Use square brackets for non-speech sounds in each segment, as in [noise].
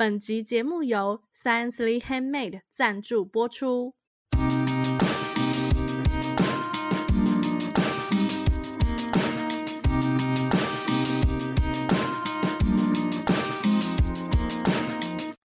本集节目由 Sciencely Handmade 赞助播出。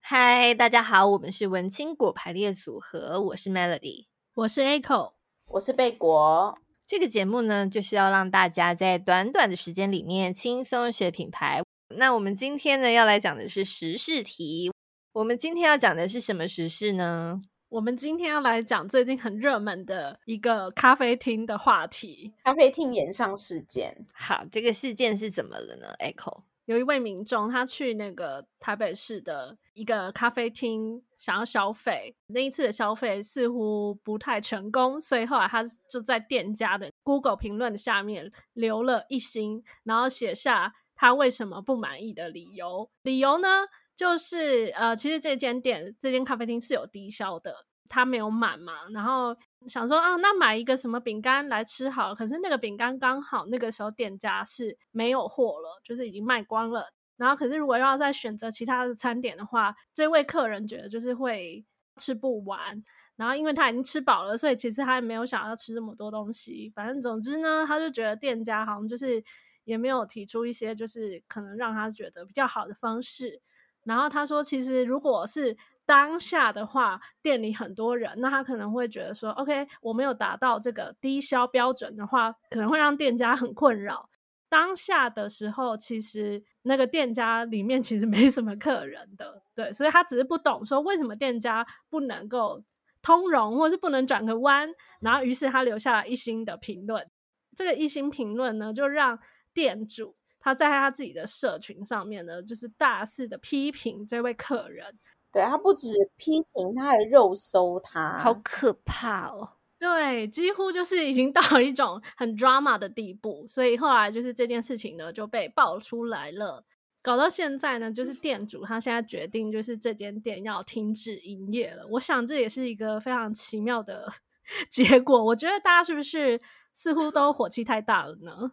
嗨，大家好，我们是文青果排列组合，我是 Melody，我是 Echo，我是贝果。这个节目呢，就是要让大家在短短的时间里面轻松学品牌。那我们今天呢，要来讲的是时事题。我们今天要讲的是什么时事呢？我们今天要来讲最近很热门的一个咖啡厅的话题——咖啡厅延上事件。好，这个事件是怎么了呢？Echo，有一位民众他去那个台北市的一个咖啡厅想要消费，那一次的消费似乎不太成功，所以后来他就在店家的 Google 评论下面留了一星，然后写下他为什么不满意的理由。理由呢？就是呃，其实这间店这间咖啡厅是有低消的，他没有满嘛，然后想说啊，那买一个什么饼干来吃好了，可是那个饼干刚好那个时候店家是没有货了，就是已经卖光了。然后可是如果要再选择其他的餐点的话，这位客人觉得就是会吃不完，然后因为他已经吃饱了，所以其实他也没有想要吃这么多东西。反正总之呢，他就觉得店家好像就是也没有提出一些就是可能让他觉得比较好的方式。然后他说，其实如果是当下的话，店里很多人，那他可能会觉得说，OK，我没有达到这个低消标准的话，可能会让店家很困扰。当下的时候，其实那个店家里面其实没什么客人的，对，所以他只是不懂说为什么店家不能够通融，或是不能转个弯。然后于是他留下了一星的评论，这个一星评论呢，就让店主。他在他自己的社群上面呢，就是大肆的批评这位客人。对，他不止批评，他还肉搜他，好可怕哦！对，几乎就是已经到了一种很 drama 的地步。所以后来就是这件事情呢就被爆出来了，搞到现在呢，就是店主他现在决定就是这间店要停止营业了。我想这也是一个非常奇妙的 [laughs] 结果。我觉得大家是不是似乎都火气太大了呢？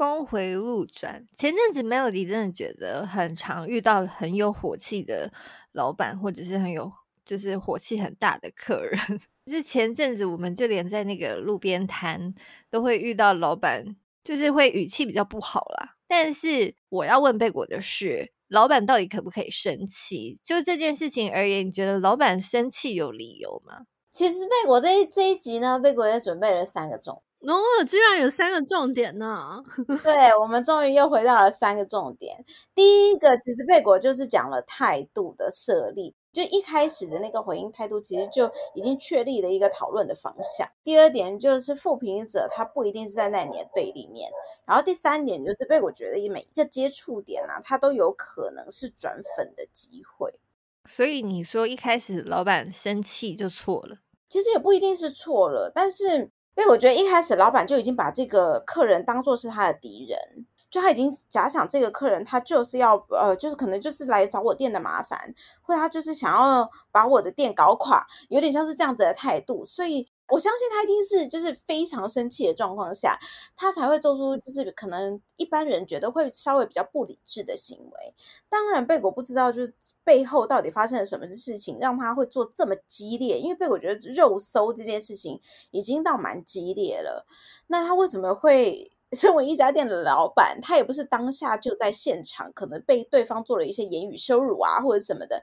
峰回路转，前阵子 Melody 真的觉得很常遇到很有火气的老板，或者是很有就是火气很大的客人。[laughs] 就是前阵子我们就连在那个路边摊都会遇到老板，就是会语气比较不好啦。但是我要问贝果的是，老板到底可不可以生气？就这件事情而言，你觉得老板生气有理由吗？其实贝果这一这一集呢，贝果也准备了三个重。哦，居然有三个重点呢！[laughs] 对，我们终于又回到了三个重点。第一个，其实贝果就是讲了态度的设立，就一开始的那个回应态度，其实就已经确立了一个讨论的方向。第二点就是负评者他不一定是在那你的对立面。然后第三点就是贝果觉得每一个接触点啊，它都有可能是转粉的机会。所以你说一开始老板生气就错了，其实也不一定是错了，但是。因为我觉得一开始老板就已经把这个客人当作是他的敌人，就他已经假想这个客人他就是要呃，就是可能就是来找我店的麻烦，或他就是想要把我的店搞垮，有点像是这样子的态度，所以。我相信他一定是就是非常生气的状况下，他才会做出就是可能一般人觉得会稍微比较不理智的行为。当然，贝果不知道就是背后到底发生了什么事情，让他会做这么激烈。因为贝果觉得肉搜这件事情已经到蛮激烈了。那他为什么会身为一家店的老板，他也不是当下就在现场，可能被对方做了一些言语羞辱啊或者什么的，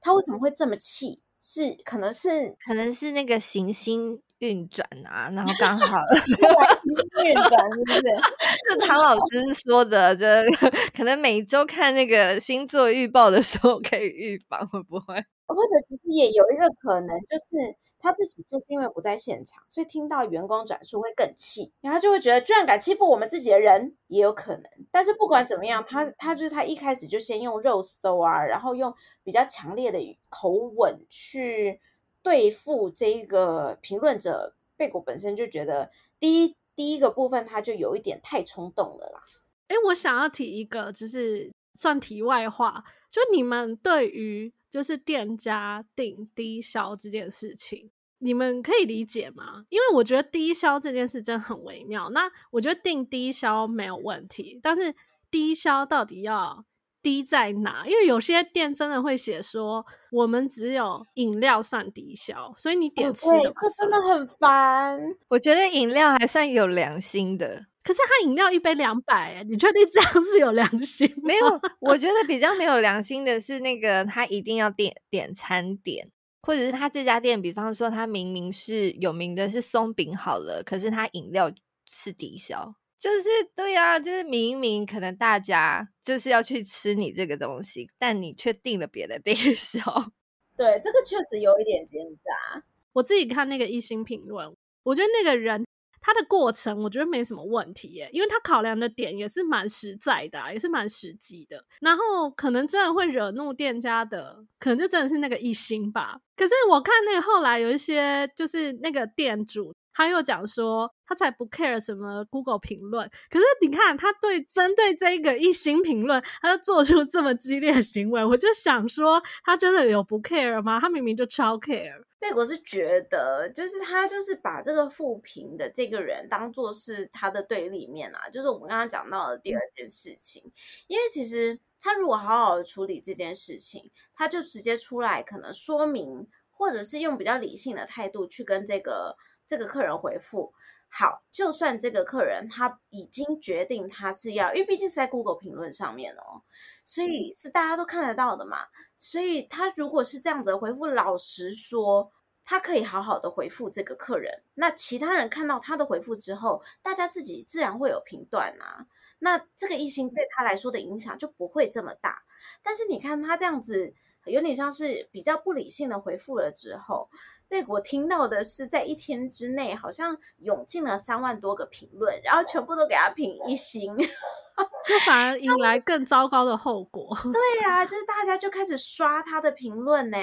他为什么会这么气？是，可能是，可能是那个行星运转啊，然后刚好 [laughs] 行星运转是不是？[laughs] 就唐老师说的，就 [laughs] 可能每周看那个星座预报的时候可以预防，会不会？或者其实也有一个可能，就是他自己就是因为不在现场，所以听到员工转述会更气，然后就会觉得居然敢欺负我们自己的人，也有可能。但是不管怎么样，他他就是他一开始就先用肉搜啊，然后用比较强烈的口吻去对付这一个评论者。贝果本身就觉得第一第一个部分他就有一点太冲动了啦。哎，我想要提一个，就是算题外话，就你们对于。就是店家定低消这件事情，你们可以理解吗？因为我觉得低消这件事真的很微妙。那我觉得定低消没有问题，但是低消到底要低在哪？因为有些店真的会写说，我们只有饮料算低消，所以你点吃的、哦、真的很烦。我觉得饮料还算有良心的，可是他饮料一杯两百，你确定这样是有良心？没有，我觉得比较没有良心的是那个他一定要点点餐点，或者是他这家店，比方说他明明是有名的是松饼好了，可是他饮料是低消。就是对啊，就是明明可能大家就是要去吃你这个东西，但你却订了别的低消。[laughs] 对，这个确实有一点奸诈。我自己看那个一星评论，我觉得那个人他的过程，我觉得没什么问题耶，因为他考量的点也是蛮实在的啊，也是蛮实际的。然后可能真的会惹怒店家的，可能就真的是那个一星吧。可是我看那个后来有一些，就是那个店主。他又讲说，他才不 care 什么 Google 评论，可是你看他对针对这一个一星评论，他就做出这么激烈的行为，我就想说，他真的有不 care 吗？他明明就超 care。贝果是觉得，就是他就是把这个富平的这个人当做是他的对立面啊，就是我们刚刚讲到的第二件事情，嗯、因为其实他如果好好的处理这件事情，他就直接出来可能说明，或者是用比较理性的态度去跟这个。这个客人回复好，就算这个客人他已经决定他是要，因为毕竟是在 Google 评论上面哦，所以是大家都看得到的嘛。所以他如果是这样子的回复，老实说，他可以好好的回复这个客人。那其他人看到他的回复之后，大家自己自然会有评断啊。那这个一星对他来说的影响就不会这么大。但是你看他这样子，有点像是比较不理性的回复了之后。被我听到的是，在一天之内，好像涌进了三万多个评论，然后全部都给他评一星，[laughs] 就反而引来更糟糕的后果。[laughs] 对呀、啊，就是大家就开始刷他的评论呢，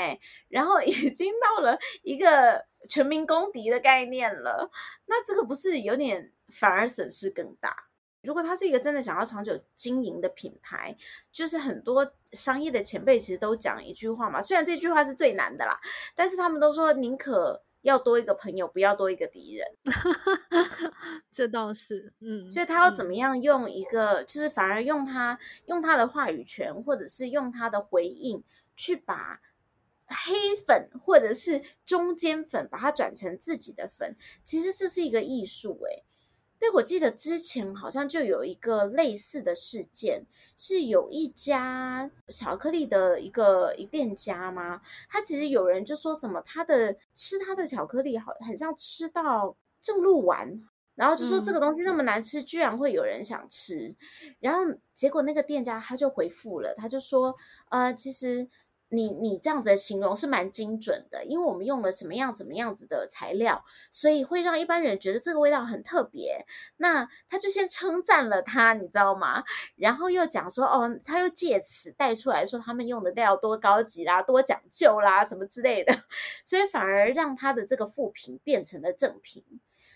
然后已经到了一个全民公敌的概念了。那这个不是有点反而损失更大？如果他是一个真的想要长久经营的品牌，就是很多商业的前辈其实都讲一句话嘛，虽然这句话是最难的啦，但是他们都说宁可要多一个朋友，不要多一个敌人。[laughs] 这倒是，嗯，所以他要怎么样用一个，嗯、就是反而用他用他的话语权，或者是用他的回应，去把黑粉或者是中间粉，把它转成自己的粉，其实这是一个艺术、欸，诶。所以我记得之前好像就有一个类似的事件，是有一家巧克力的一个一店家吗？他其实有人就说什么他的吃他的巧克力好很像吃到正露丸，然后就说这个东西那么难吃，居然会有人想吃。然后结果那个店家他就回复了，他就说呃其实。你你这样子的形容是蛮精准的，因为我们用了什么样怎么样子的材料，所以会让一般人觉得这个味道很特别。那他就先称赞了他，你知道吗？然后又讲说，哦，他又借此带出来说他们用的料多高级啦，多讲究啦，什么之类的，[laughs] 所以反而让他的这个负评变成了正评。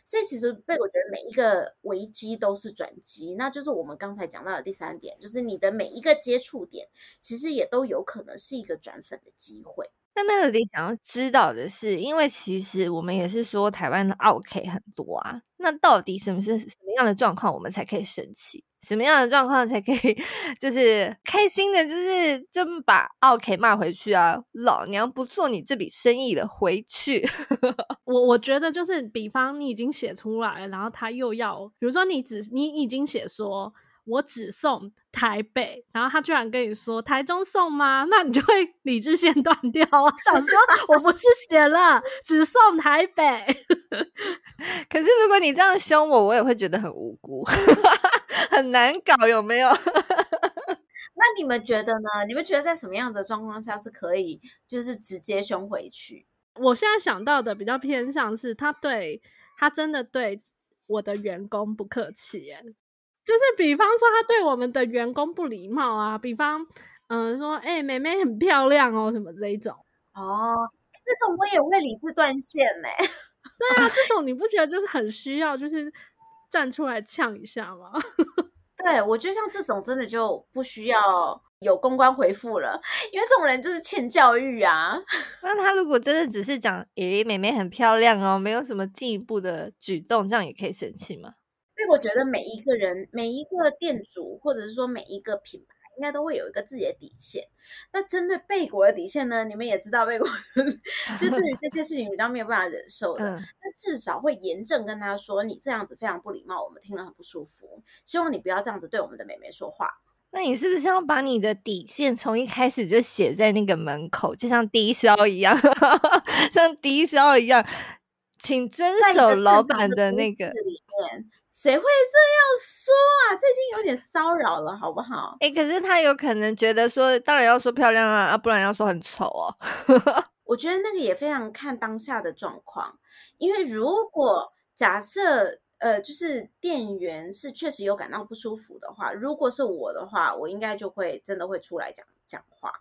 所以其实被我觉得每一个危机都是转机，那就是我们刚才讲到的第三点，就是你的每一个接触点，其实也都有可能是一个转粉的机会。那 Melody 想要知道的是，因为其实我们也是说台湾的奥客很多啊，那到底什么是什么样的状况，我们才可以生气？什么样的状况才可以就是开心的，就是就把奥客骂回去啊？老娘不做你这笔生意了，回去。[laughs] 我我觉得就是，比方你已经写出来，然后他又要，比如说你只你已经写说。我只送台北，然后他居然跟你说台中送吗？那你就会理智线断掉我！想说 [laughs] 我不是写了只送台北，[laughs] 可是如果你这样凶我，我也会觉得很无辜，[laughs] 很难搞，有没有？那你们觉得呢？你们觉得在什么样的状况下是可以就是直接凶回去？我现在想到的比较偏向是他对他真的对我的员工不客气耶。就是比方说，他对我们的员工不礼貌啊，比方，嗯、呃，说，哎、欸，妹妹很漂亮哦，什么这一种哦，这种我也会理智断线呢。[laughs] 对啊，这种你不觉得就是很需要，就是站出来呛一下吗？[laughs] 对，我觉得像这种真的就不需要有公关回复了，因为这种人就是欠教育啊。那他如果真的只是讲，诶，妹妹很漂亮哦，没有什么进一步的举动，这样也可以生气吗？所以我觉得每一个人、每一个店主，或者是说每一个品牌，应该都会有一个自己的底线。那针对贝果的底线呢？你们也知道，贝果 [laughs] 就对于这些事情比较没有办法忍受的，那、嗯、至少会严正跟他说：“你这样子非常不礼貌，我们听了很不舒服，希望你不要这样子对我们的妹妹说话。”那你是不是要把你的底线从一开始就写在那个门口，就像低消一样，[laughs] 像低消一样，请遵守老板的那个。谁会这样说啊？这已经有点骚扰了，好不好？哎、欸，可是他有可能觉得说，当然要说漂亮啊，啊，不然要说很丑哦。[laughs] 我觉得那个也非常看当下的状况，因为如果假设呃，就是店员是确实有感到不舒服的话，如果是我的话，我应该就会真的会出来讲讲话，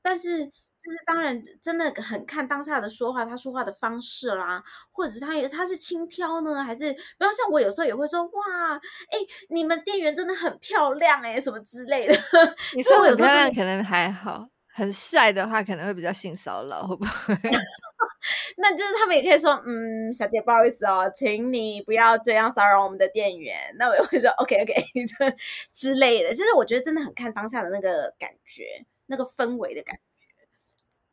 但是。就是当然，真的很看当下的说话，他说话的方式啦，或者是他也他是轻佻呢，还是比方像我有时候也会说哇，哎，你们店员真的很漂亮哎，什么之类的。[laughs] 你说很漂亮可能还好，很帅的话可能会比较性骚扰，会不会？[laughs] 那就是他们也可以说，嗯，小姐不好意思哦，请你不要这样骚扰我们的店员。那我也会说 OK OK [laughs] 就之类的，就是我觉得真的很看当下的那个感觉，那个氛围的感觉。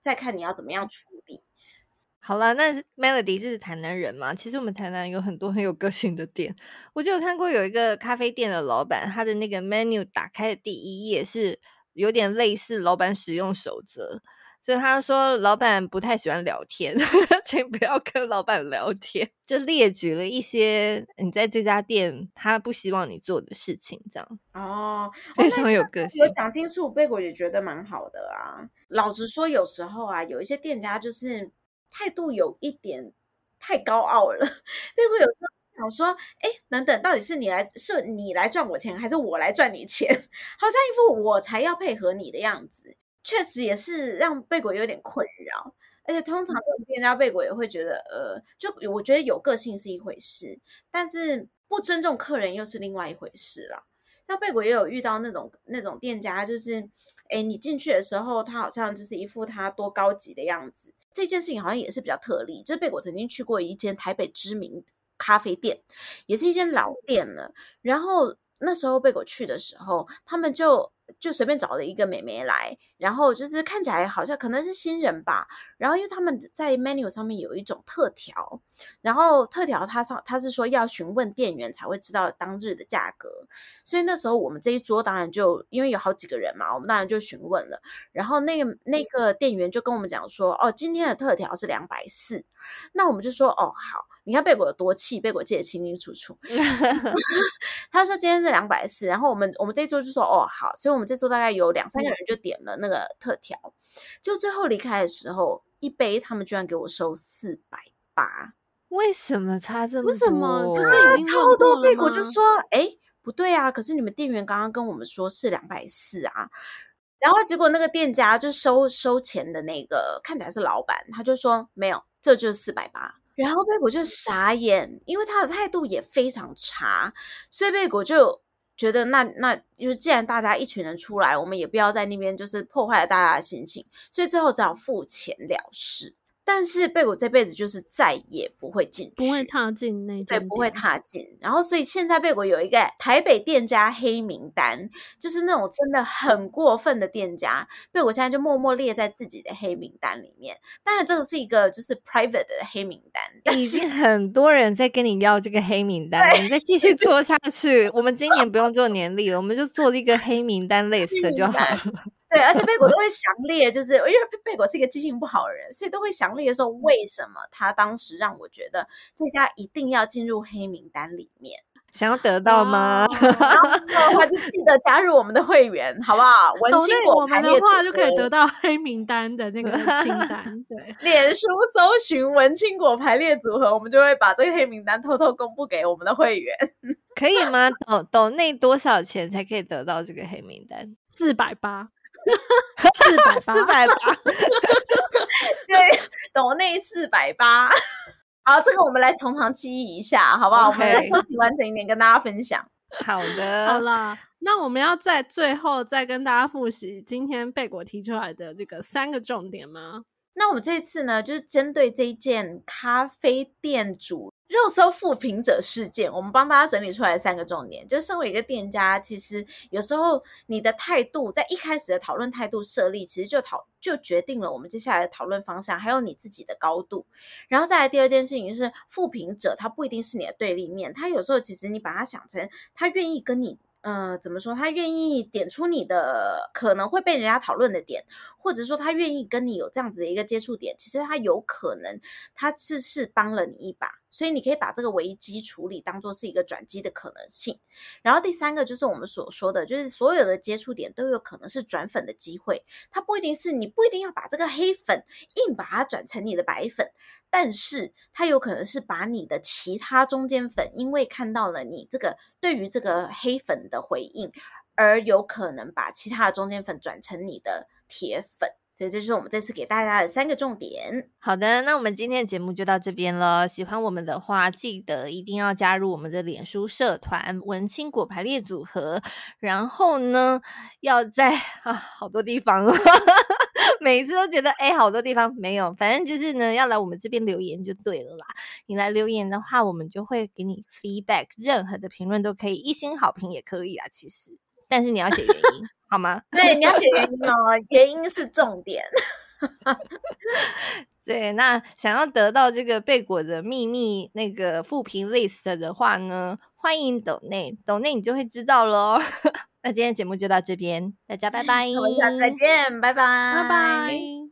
再看你要怎么样处理。好了，那 Melody 是台南人嘛？其实我们台南有很多很有个性的店。我就有看过有一个咖啡店的老板，他的那个 menu 打开的第一页是有点类似老板使用守则。所以他说，老板不太喜欢聊天，[laughs] 请不要跟老板聊天。就列举了一些你在这家店他不希望你做的事情，这样哦，非常有个性。有讲清楚，贝果也觉得蛮好的啊。老实说，有时候啊，有一些店家就是态度有一点太高傲了。[laughs] 贝果有时候想说，哎，等等，到底是你来是你来赚我钱，还是我来赚你钱？[laughs] 好像一副我才要配合你的样子。确实也是让贝果有点困扰，而且通常这种店家贝果也会觉得，呃，就我觉得有个性是一回事，但是不尊重客人又是另外一回事啦。像贝果也有遇到那种那种店家，就是，哎，你进去的时候，他好像就是一副他多高级的样子。这件事情好像也是比较特例，就是贝果曾经去过一间台北知名咖啡店，也是一间老店了。然后那时候贝果去的时候，他们就。就随便找了一个美眉来，然后就是看起来好像可能是新人吧。然后因为他们在 menu 上面有一种特调，然后特调他上他是说要询问店员才会知道当日的价格，所以那时候我们这一桌当然就因为有好几个人嘛，我们当然就询问了。然后那个那个店员就跟我们讲说，哦，今天的特调是两百四，那我们就说，哦，好。你看贝果有多气，贝果记得清清楚楚。[laughs] [laughs] 他说今天是两百四，然后我们我们这一桌就说哦好，所以我们这桌大概有两三个人就点了那个特调，就最后离开的时候，一杯他们居然给我收四百八，为什么差这么多？为什么？不是已经超多？贝果就说哎不对啊，可是你们店员刚刚跟我们说是两百四啊，然后结果那个店家就收收钱的那个看起来是老板，他就说没有，这就是四百八。然后贝果就傻眼，因为他的态度也非常差，所以贝果就觉得那那就是既然大家一群人出来，我们也不要在那边就是破坏了大家的心情，所以最后只好付钱了事。但是贝果这辈子就是再也不会进去，不会踏进那对，不会踏进。然后所以现在贝果有一个台北店家黑名单，就是那种真的很过分的店家，贝果现在就默默列在自己的黑名单里面。当然这个是一个就是 private 的黑名单，已经很多人在跟你要这个黑名单，你再继续做下去，我们今年不用做年历了，我们就做一个黑名单类似的就好了。对，而且贝果都会详列，就是因为贝果是一个记性不好的人，所以都会详列说为什么他当时让我觉得这家一定要进入黑名单里面。想要得到吗？然后的话就记得加入我们的会员，好不好？文青果排列组合的话就可以得到黑名单的那个清单。对，脸书搜寻文青果排列组合，我们就会把这个黑名单偷偷公布给我们的会员，可以吗？抖抖内多少钱才可以得到这个黑名单？四百八。四百四百八，[laughs] [laughs] 对，抖内四百八。好，这个我们来从长计议一下，好不好？Okay. 我们再收集完整一点，跟大家分享。好的，好啦，那我们要在最后再跟大家复习今天贝果提出来的这个三个重点吗？那我们这次呢，就是针对这一件咖啡店主肉搜负评者事件，我们帮大家整理出来三个重点。就是身为一个店家，其实有时候你的态度，在一开始的讨论态度设立，其实就讨就决定了我们接下来的讨论方向，还有你自己的高度。然后再来第二件事情是，负评者他不一定是你的对立面，他有时候其实你把他想成他愿意跟你。呃，怎么说？他愿意点出你的可能会被人家讨论的点，或者说他愿意跟你有这样子的一个接触点，其实他有可能他是是帮了你一把。所以你可以把这个危机处理当做是一个转机的可能性。然后第三个就是我们所说的，就是所有的接触点都有可能是转粉的机会。它不一定是你不一定要把这个黑粉硬把它转成你的白粉，但是它有可能是把你的其他中间粉，因为看到了你这个对于这个黑粉的回应，而有可能把其他的中间粉转成你的铁粉。所以这是我们这次给大家的三个重点。好的，那我们今天的节目就到这边了。喜欢我们的话，记得一定要加入我们的脸书社团“文青果排列组合”。然后呢，要在啊好多地方，[laughs] 每一次都觉得哎，好多地方没有，反正就是呢，要来我们这边留言就对了啦。你来留言的话，我们就会给你 feedback，任何的评论都可以，一星好评也可以啊。其实，但是你要写原因。好吗？对，你要写原因哦，原因是重点。[laughs] 对，那想要得到这个贝果的秘密那个复评 list 的话呢，欢迎抖内，抖内你就会知道喽。[laughs] 那今天节目就到这边，大家拜拜，我们下次再见，拜拜，拜拜。